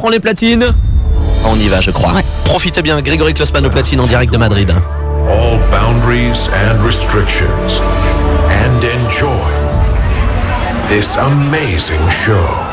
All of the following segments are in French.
prend les platines On y va, je crois. Profitez bien, Grégory Klossman aux platines en direct de Madrid. All boundaries and restrictions. And enjoy this amazing show.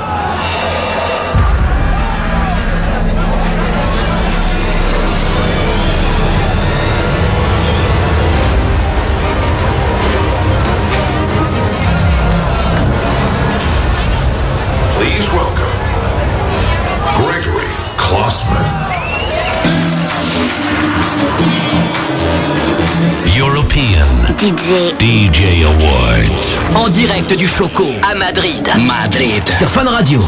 DJ DJ Awards. En direct du Choco à Madrid. Madrid. Sur Fun Radio.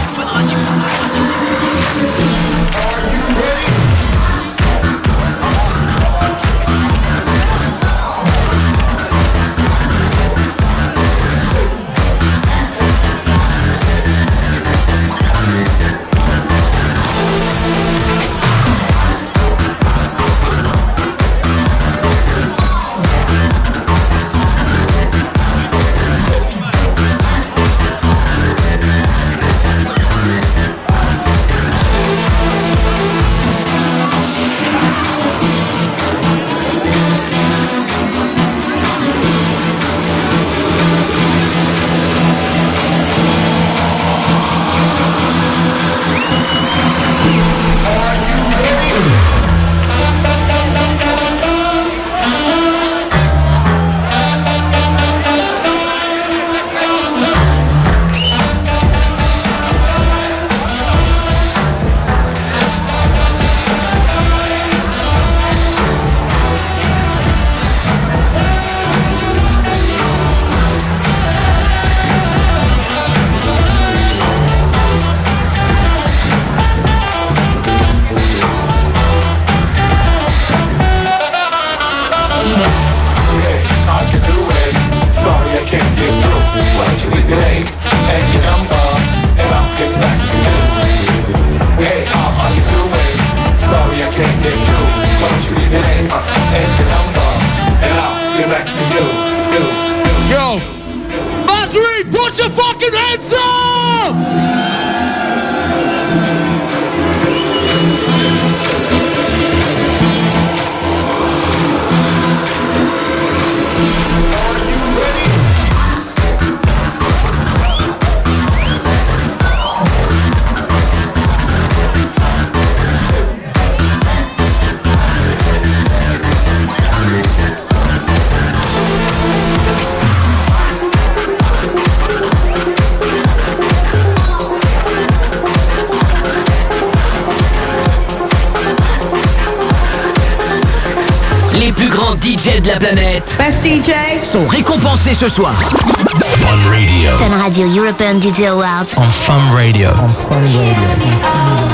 DJ de la planète Best DJ sont récompensés ce soir. Fun Radio. Fun Radio European DJ Awards. On Fun Radio. Doesn't mean we're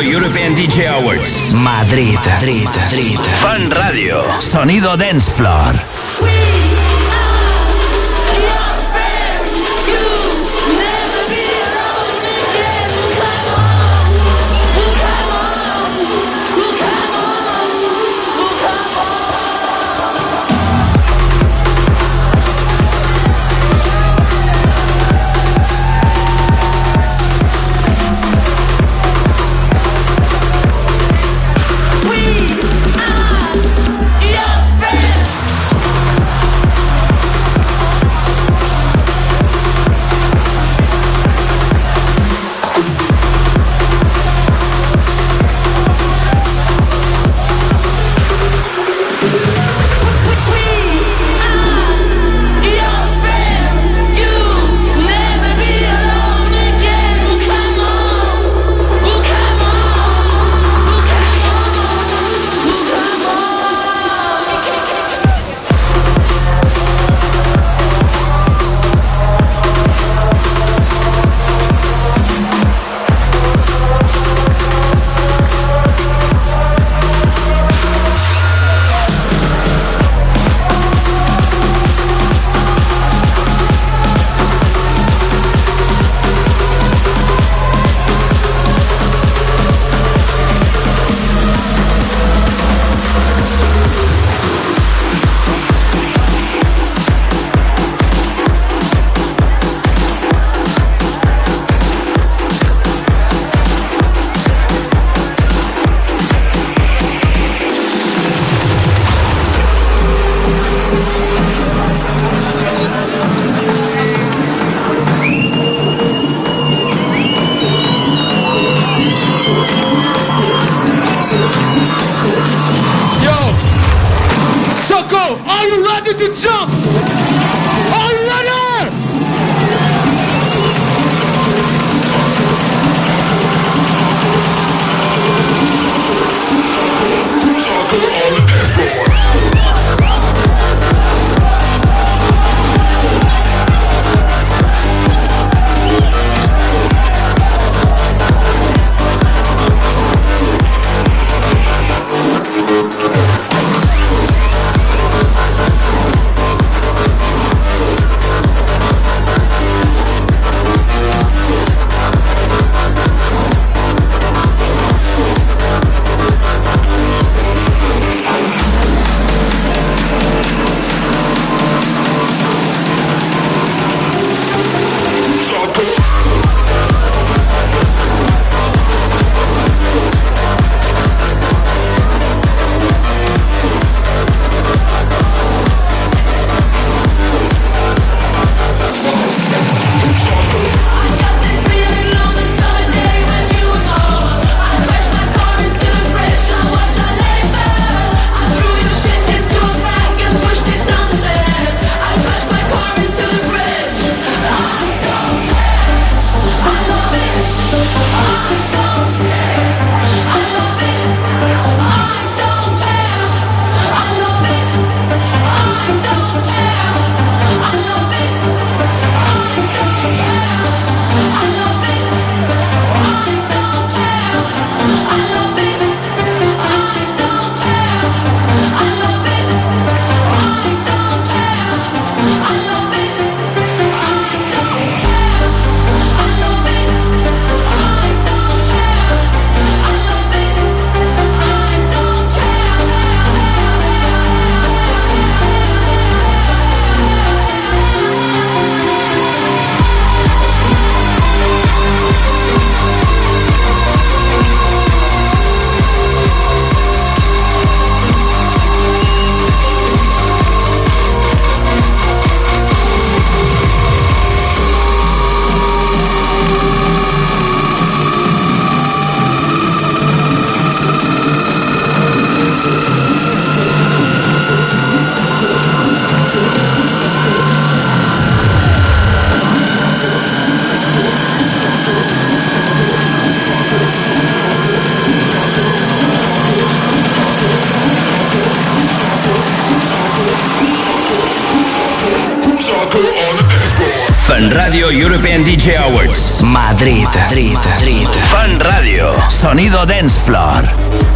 European DJ Awards. Madrid. Madrid. Madrid. Fun Radio. Sonido Dance Floor. Madrid. Madrid. Madrid. Fun Radio. Sonido Dance Floor.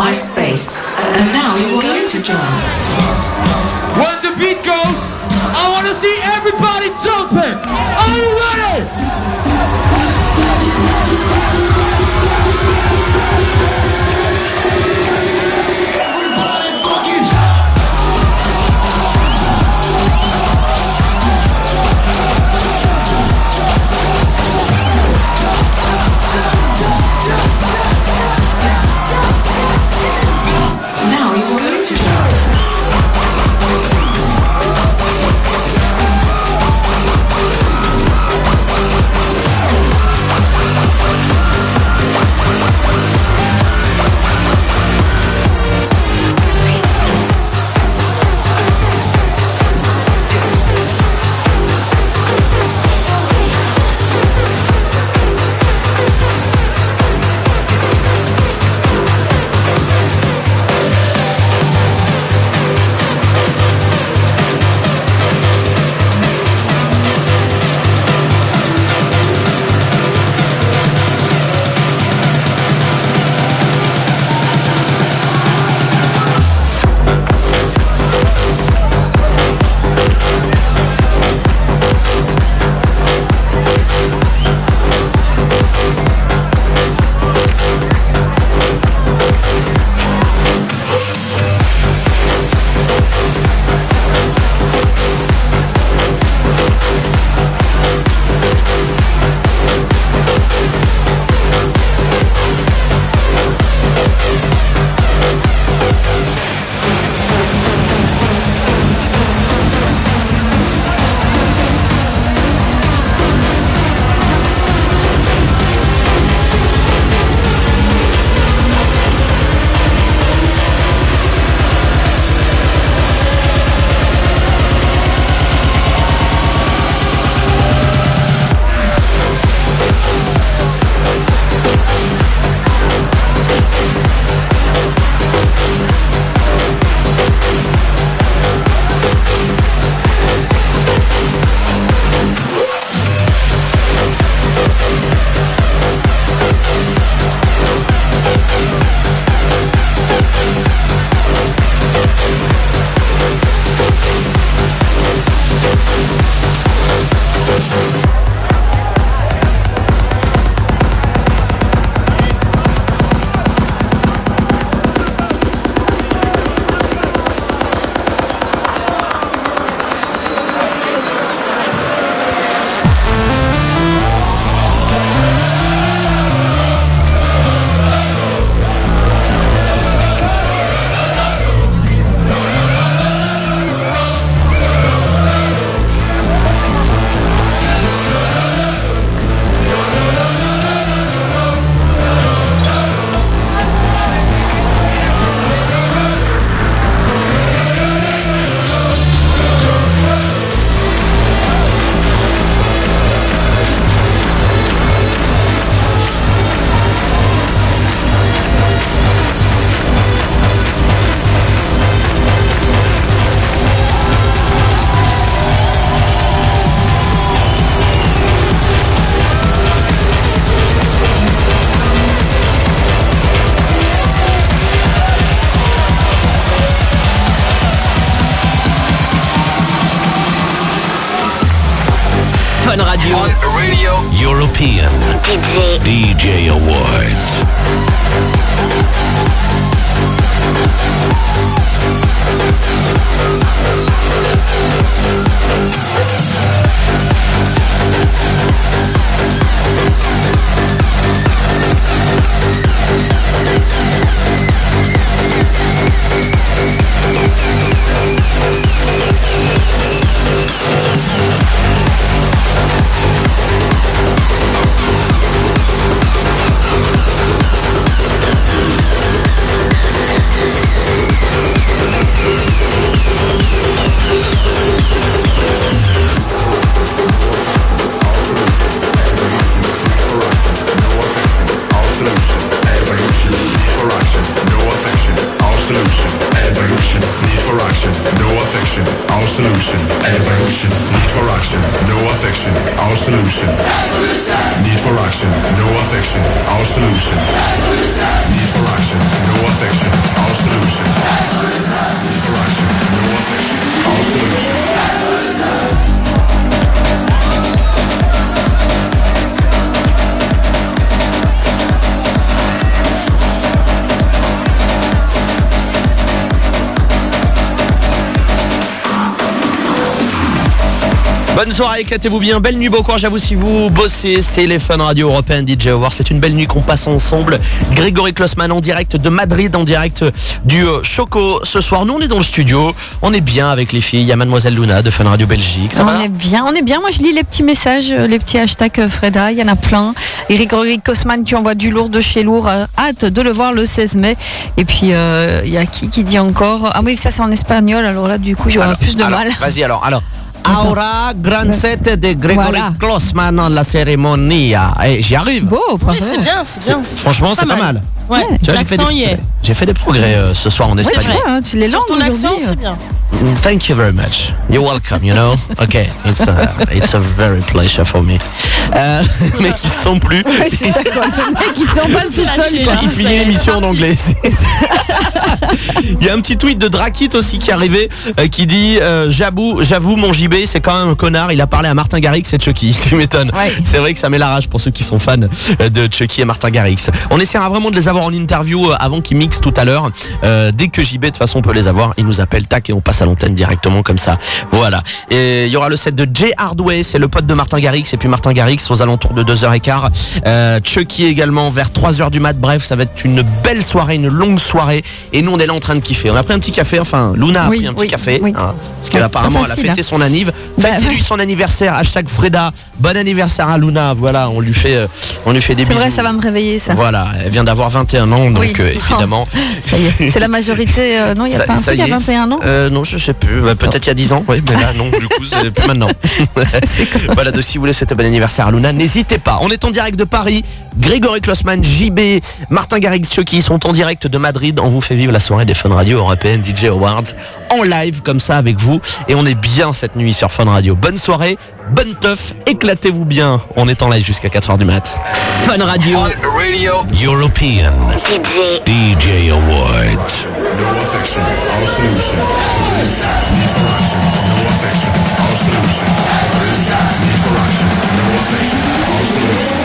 Fucked me on my space, and now you're going to join. When the beat goes, I want to see everybody jumping. Are you ready? Radio. Radio European DJ DJ Awards. No affection. Our solution. Need for action. No affection. Our solution. Need for action. No affection. Our solution. Bonne soirée, éclatez-vous bien. Belle nuit, beau courage à vous si vous bossez. C'est les Fun Radio Européen DJ Awards. C'est une belle nuit qu'on passe ensemble. Grégory Klossman en direct de Madrid, en direct du euh, Choco. Ce soir, nous, on est dans le studio. On est bien avec les filles. Il y a Mademoiselle Luna de Fun Radio Belgique. Ça on va est bien, on est bien. Moi, je lis les petits messages, euh, les petits hashtags euh, Freda. Il y en a plein. Grégory Kosman, tu envoies du lourd de chez lourd. Hâte de le voir le 16 mai. Et puis, euh, il y a qui qui dit encore Ah oui, ça c'est en espagnol. Alors là, du coup, j'aurai plus de alors, mal. Vas-y alors. Alors. Aura gran sete de Grégory Voilà. Klossman en la cérémonie. Et j'y arrive. Beau, Oui, c'est bien, c'est bien. Franchement, c'est pas mal. Ouais, j'ai fait, l'accent y des, est. j'ai fait des progrès euh, ce soir en Ouais, espagnol. hein, tu les langues Ton accent, c'est bien. Mm, Thank you very much. You're welcome, you know? Okay, it's a, it's a very pleasure for me. Euh, mais qui sont plus. Ouais, c'est ça quoi. Le mec, il s'emballe tout seul quoi. Il finit l'émission en anglais. Il y a un petit tweet de Drakit aussi qui est arrivé euh, qui dit euh, j'avoue j'avoue mon JB c'est quand même un connard. Il a parlé à Martin Garrix et Chucky tu m'étonnes. Ouais. c'est vrai que ça met la rage pour ceux qui sont fans euh, de Chucky et Martin Garrix. On essaiera vraiment de les avoir en interview avant qu'ils mixent tout à l'heure. Euh, dès que JB de toute façon on peut les avoir il nous appelle tac et on passe à l'antenne directement comme ça. Voilà. Et il y aura le set de Jay Hardway c'est le pote de Martin Garrix et puis Martin Garrix aux alentours de 2h15 euh, Chucky également vers 3h du mat. Bref ça va être une belle soirée une longue soirée. Et nous on est là en train de kiffer on a pris un petit café enfin Luna a Oui, pris un petit oui, café oui. hein, parce Ouais, qu'apparemment elle a fêté hein. son anniv Bah, ouais. son anniversaire hashtag Freda bon anniversaire à Luna voilà on lui fait euh, on lui fait des C'est bisous vrai, ça va me réveiller ça. voilà elle vient d'avoir 21 ans donc Oui. euh, évidemment Ça y est, c'est la majorité. euh, non, il y a Ça- pas un ça truc y a est. 21 ans. Non, je sais plus. Bah, Peut-être il y a 10 ans. Oui, mais là, non, du coup, c'est plus maintenant. voilà, donc si vous voulez souhaiter bon anniversaire à Luna, n'hésitez pas. On est en direct de Paris. Grégory Klossman, JB, Martin Garrix, Chucky sont en direct de Madrid. On vous fait vivre la soirée des Fun Radio européennes DJ Awards en live comme ça avec vous. Et on est bien cette nuit sur Fun Radio. Bonne soirée, bonne teuf, éclatez-vous bien. On est en live jusqu'à 4h du mat. Fun Radio. Radio European DJ DJ Awards. No affection. Our solution. Need for action. No affection. Our solution. No affection. Our solution.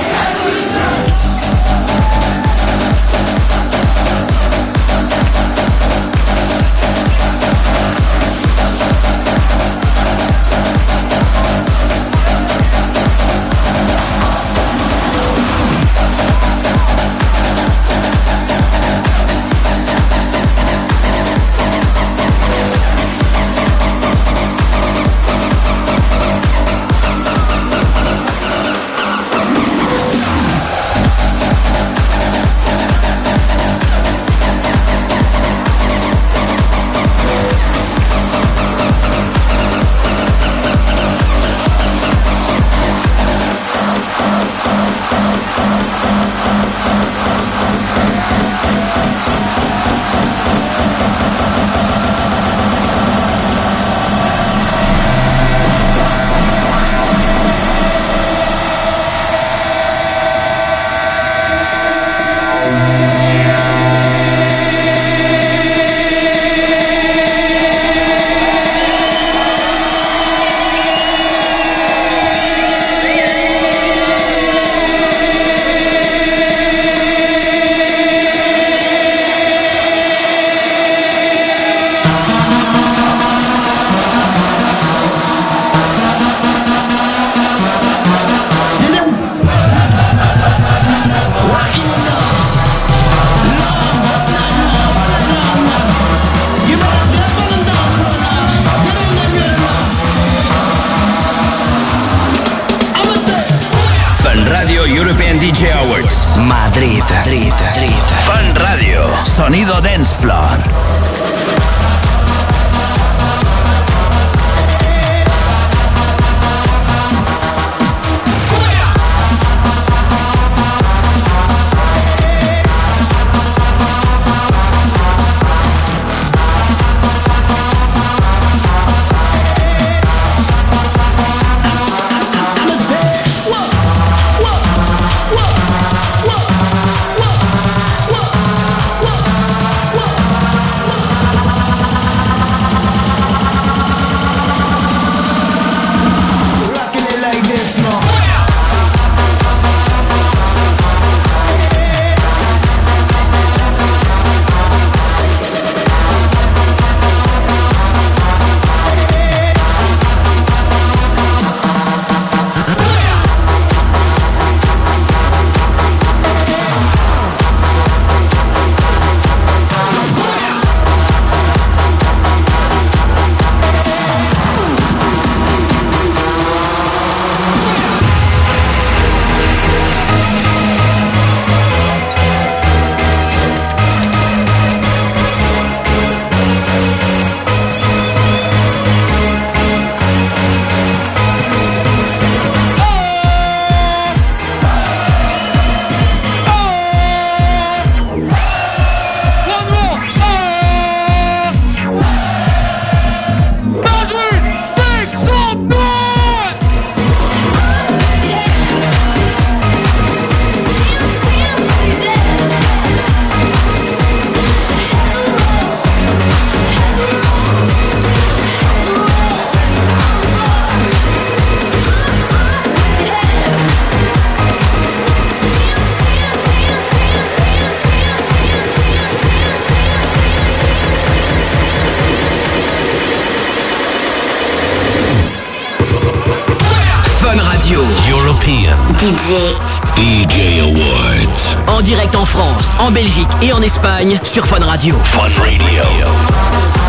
Belgique et en Espagne sur Fun Radio. Fun Radio.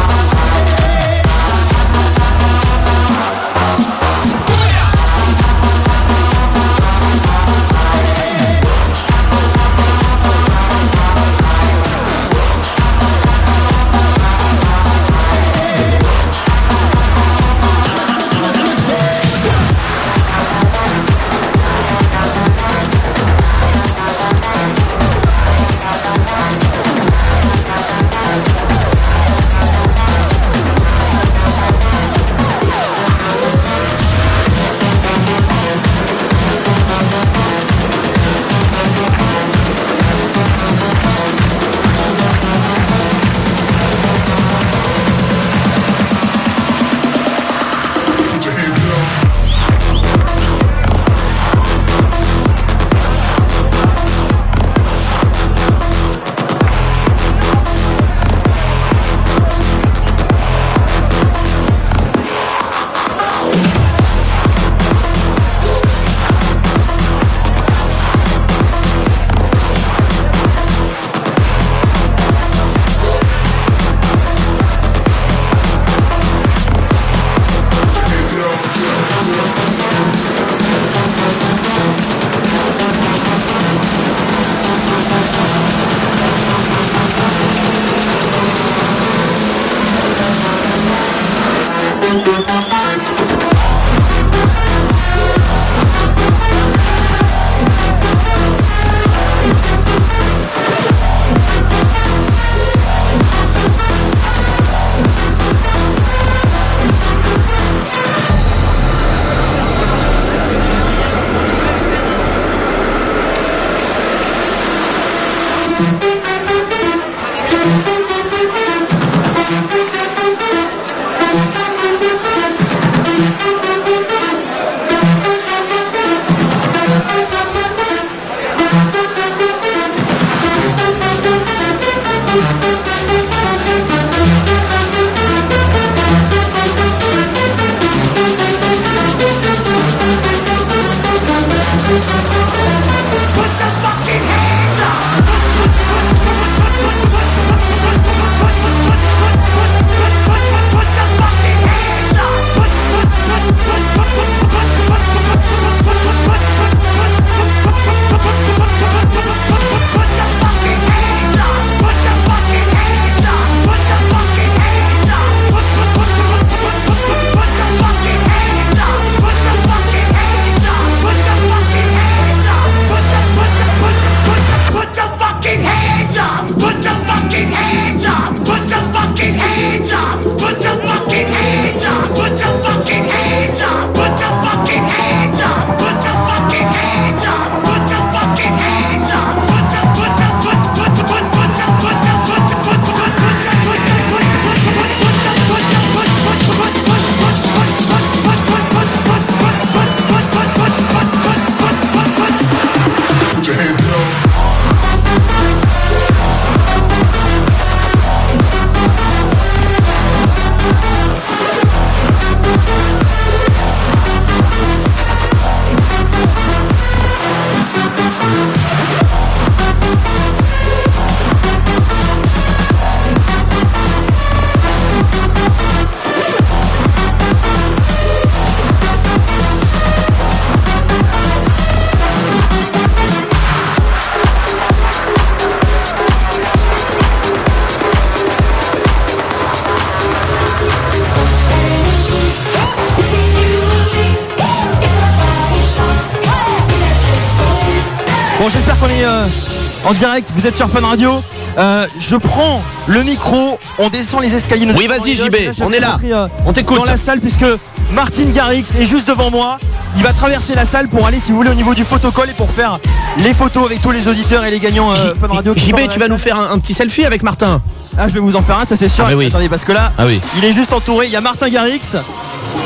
Vous êtes sur Fun Radio. Euh, je prends le micro, on descend les escaliers. Nous Oui, vas-y. JB, on est là. euh, On t'écoute. Dans la salle, puisque Martin Garrix est juste devant moi. Il va traverser la salle pour aller, si vous voulez, au niveau du photocall et pour faire les photos avec tous les auditeurs et les gagnants euh, Fun Radio. JB, tu vas nous faire un, un petit selfie avec Martin. Ah, je vais vous en faire un, ça c'est sûr. Ah, oui. Attendez, parce que là, Ah oui. il est juste entouré. Il y a Martin Garrix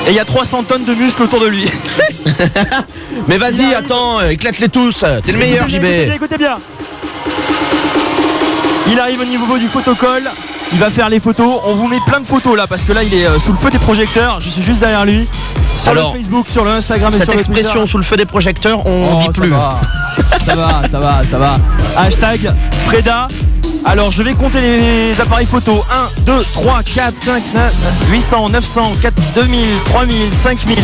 et il y a 300 tonnes de muscles autour de lui. Mais vas-y, attends, éclate-les tous. T'es le meilleur, JB. Écoutez bien, écoutez bien. Il arrive au niveau du photocall. Il va faire les photos. On vous met plein de photos là parce que là il est euh, sous le feu des projecteurs. Je suis juste derrière lui. Sur Alors, le Facebook, sur le Instagram et Cette sur le expression Twitter. sous le feu des projecteurs, on Oh, dit plus. va. Ça va, ça va, ça va. Hashtag Freda. Alors je vais compter les appareils photos. 1, 2, 3, 4, 5, 9, 800, 900, 4, 2000, 3000, 5000,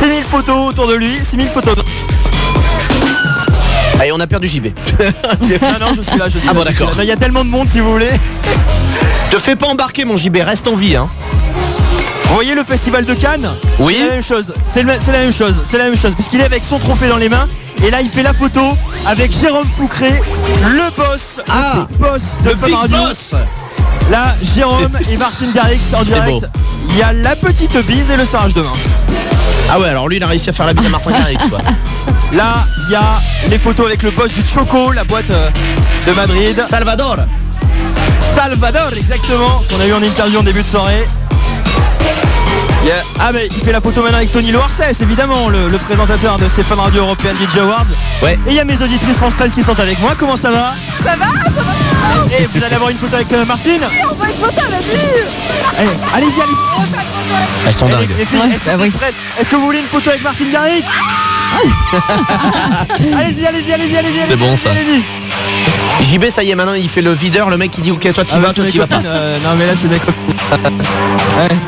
6000 photos autour de lui. 6000 photos. Allez, on a perdu JB. Ah non, je suis là, je suis Ah là, bon, d'accord. Il y a tellement de monde si vous voulez. Te fais pas embarquer, mon JB, reste en vie. Hein. Vous voyez le festival de Cannes Oui. C'est la même chose. C'est le- c'est la même chose. C'est la même chose. Puisqu'il est avec son trophée dans les mains. Et là, il fait la photo avec Jérôme Foucré, le boss, Ah, le boss de Le Fun Big Radio. Boss Là, Jérôme et Martine Garrix en direct. beau. Il y a la petite bise et le serrage de main. Ah ouais, alors lui, il a réussi à faire la bise à Martin Garrix, quoi. Là, il y a les photos avec le boss du Choco, la boîte euh, de Madrid. Salvador Salvador, exactement, qu'on a eu en interview en début de soirée. Yeah. Ah mais il fait la photo maintenant avec Tony Loarcès, évidemment, le, le présentateur de ces Fun Radio European DJ Awards. Ouais. Et il y a mes auditrices françaises qui sont avec moi. Comment ça va? Ça va, ça va Et vous allez avoir une photo avec euh, Martine? On va une photo avec lui Allez, Allez-y, allez-y. Elles sont Eh, dingues. Ouais, est-ce que vous oui. êtes prêtes? Est-ce que vous voulez une photo avec Martine Garrix? Allez-y, allez-y, allez-y, allez-y. C'est bon, ça. Allez-y. JB, ça y est, maintenant, il fait le videur, le mec qui dit ok, toi t'y Ah, vas, toi t'y mes vas pas. euh, non mais là c'est mes copines.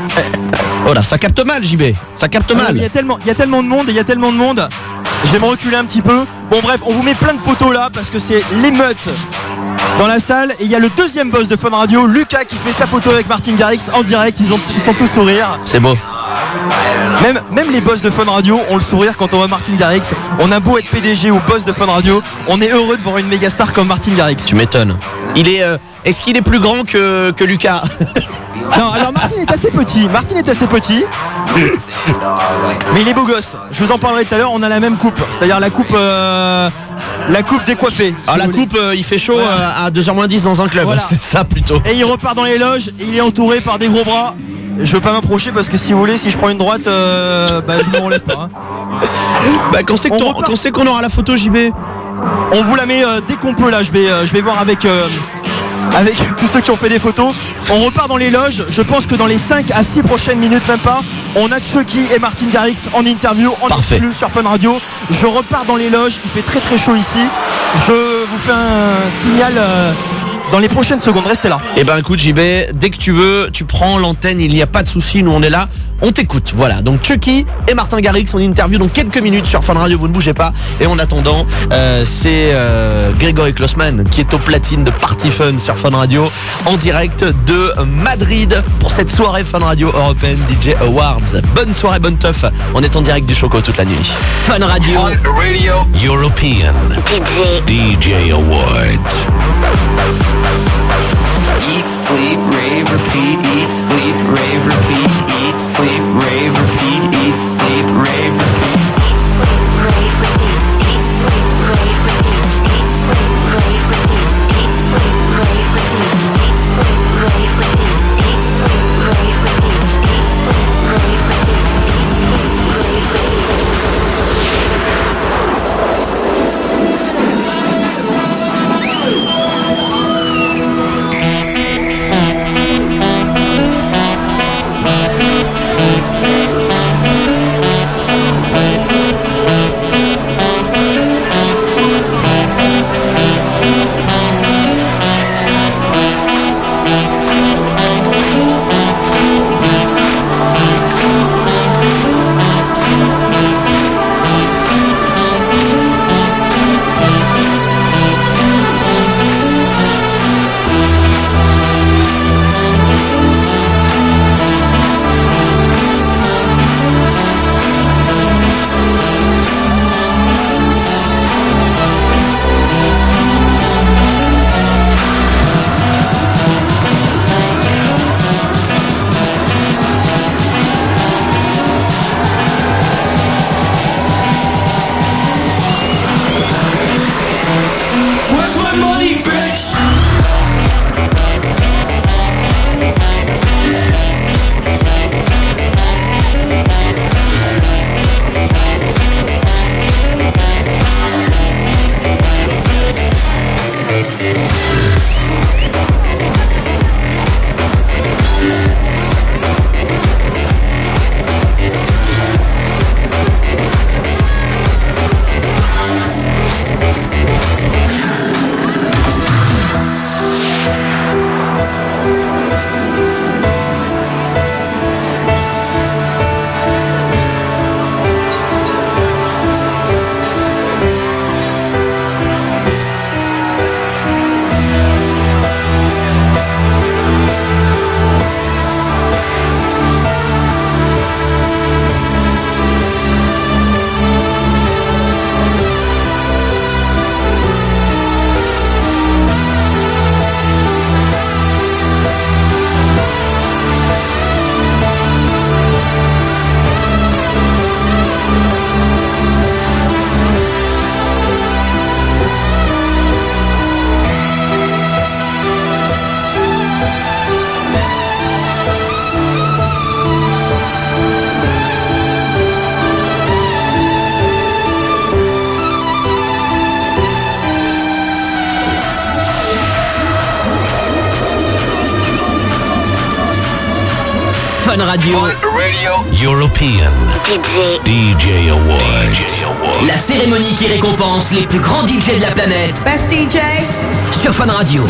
Oh là, ça capte mal, JB. Ça capte Ah mal. a tellement, il y a tellement de monde et il y a tellement de monde. Je vais me reculer un petit peu. Bon bref, on vous met plein de photos là parce que c'est l'émeute dans la salle. Et il y a le deuxième boss de Fun Radio, Lucas, qui fait sa photo avec Martin Garrix en direct. Ils, ont, ils sont tous sourires. C'est beau. Même, les boss de Fun Radio ont le sourire quand on voit Martin Garrix. On a beau être PDG ou boss de Fun Radio, on est heureux de voir une méga star comme Martin Garrix. Tu m'étonnes. Il est. euh, Est-ce qu'il est plus grand que Lucas? Non, alors Martin est assez petit. Martin est assez petit. Mais il est beau gosse. Je vous en parlerai tout à l'heure. On a la même coupe. C'est-à-dire la coupe. euh, la coupe décoiffée. Ah, si la vous voulez. coupe, euh, il fait chaud Voilà. euh, à 2h10 dans un club. Voilà. C'est ça plutôt. Et il repart dans les loges. Il est entouré par des gros bras. Je veux pas m'approcher parce que si vous voulez, si je prends une droite, euh, bah, je me relève pas. hein. Bah, quand c'est qu'on aura la photo, JB On vous la met dès qu'on peut là. Je vais, je vais voir avec, euh, avec tous ceux qui ont fait des photos. On repart dans les loges. Je pense que dans les 5 à 6 prochaines minutes, même pas, on a Chucky et Martin Garrix en interview, en Parfait. sur Fun Radio. Je repars dans les loges. Il fait très très chaud ici. Je vous fais un signal euh, dans les prochaines secondes. Restez là. Eh ben écoute JB, dès que tu veux, tu prends l'antenne, il n'y a pas de souci, nous on est là, on t'écoute. Voilà, donc Chucky et Martin Garrix en interview dans quelques minutes sur Fun Radio, vous ne bougez pas. Et en attendant, euh, c'est euh, Grégory Klossman qui est au platine de Party Fun sur Fun Radio en direct de Madrid pour cette soirée Fun Radio European DJ Awards. Bonne soirée, bonne teuf. On est en direct du Choco toute la nuit. Fun Radio. Radio European DJ DJ Awards. Eat, sleep, rave, repeat, eat, sleep, rave, repeat, eat, sleep, rave, Fun Radio. European. DJ. Awards. La cérémonie qui récompense les plus grands DJ de la planète. Best DJ. Sur Fun Radio.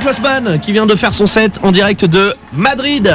Klausmann qui vient de faire son set en direct de Madrid.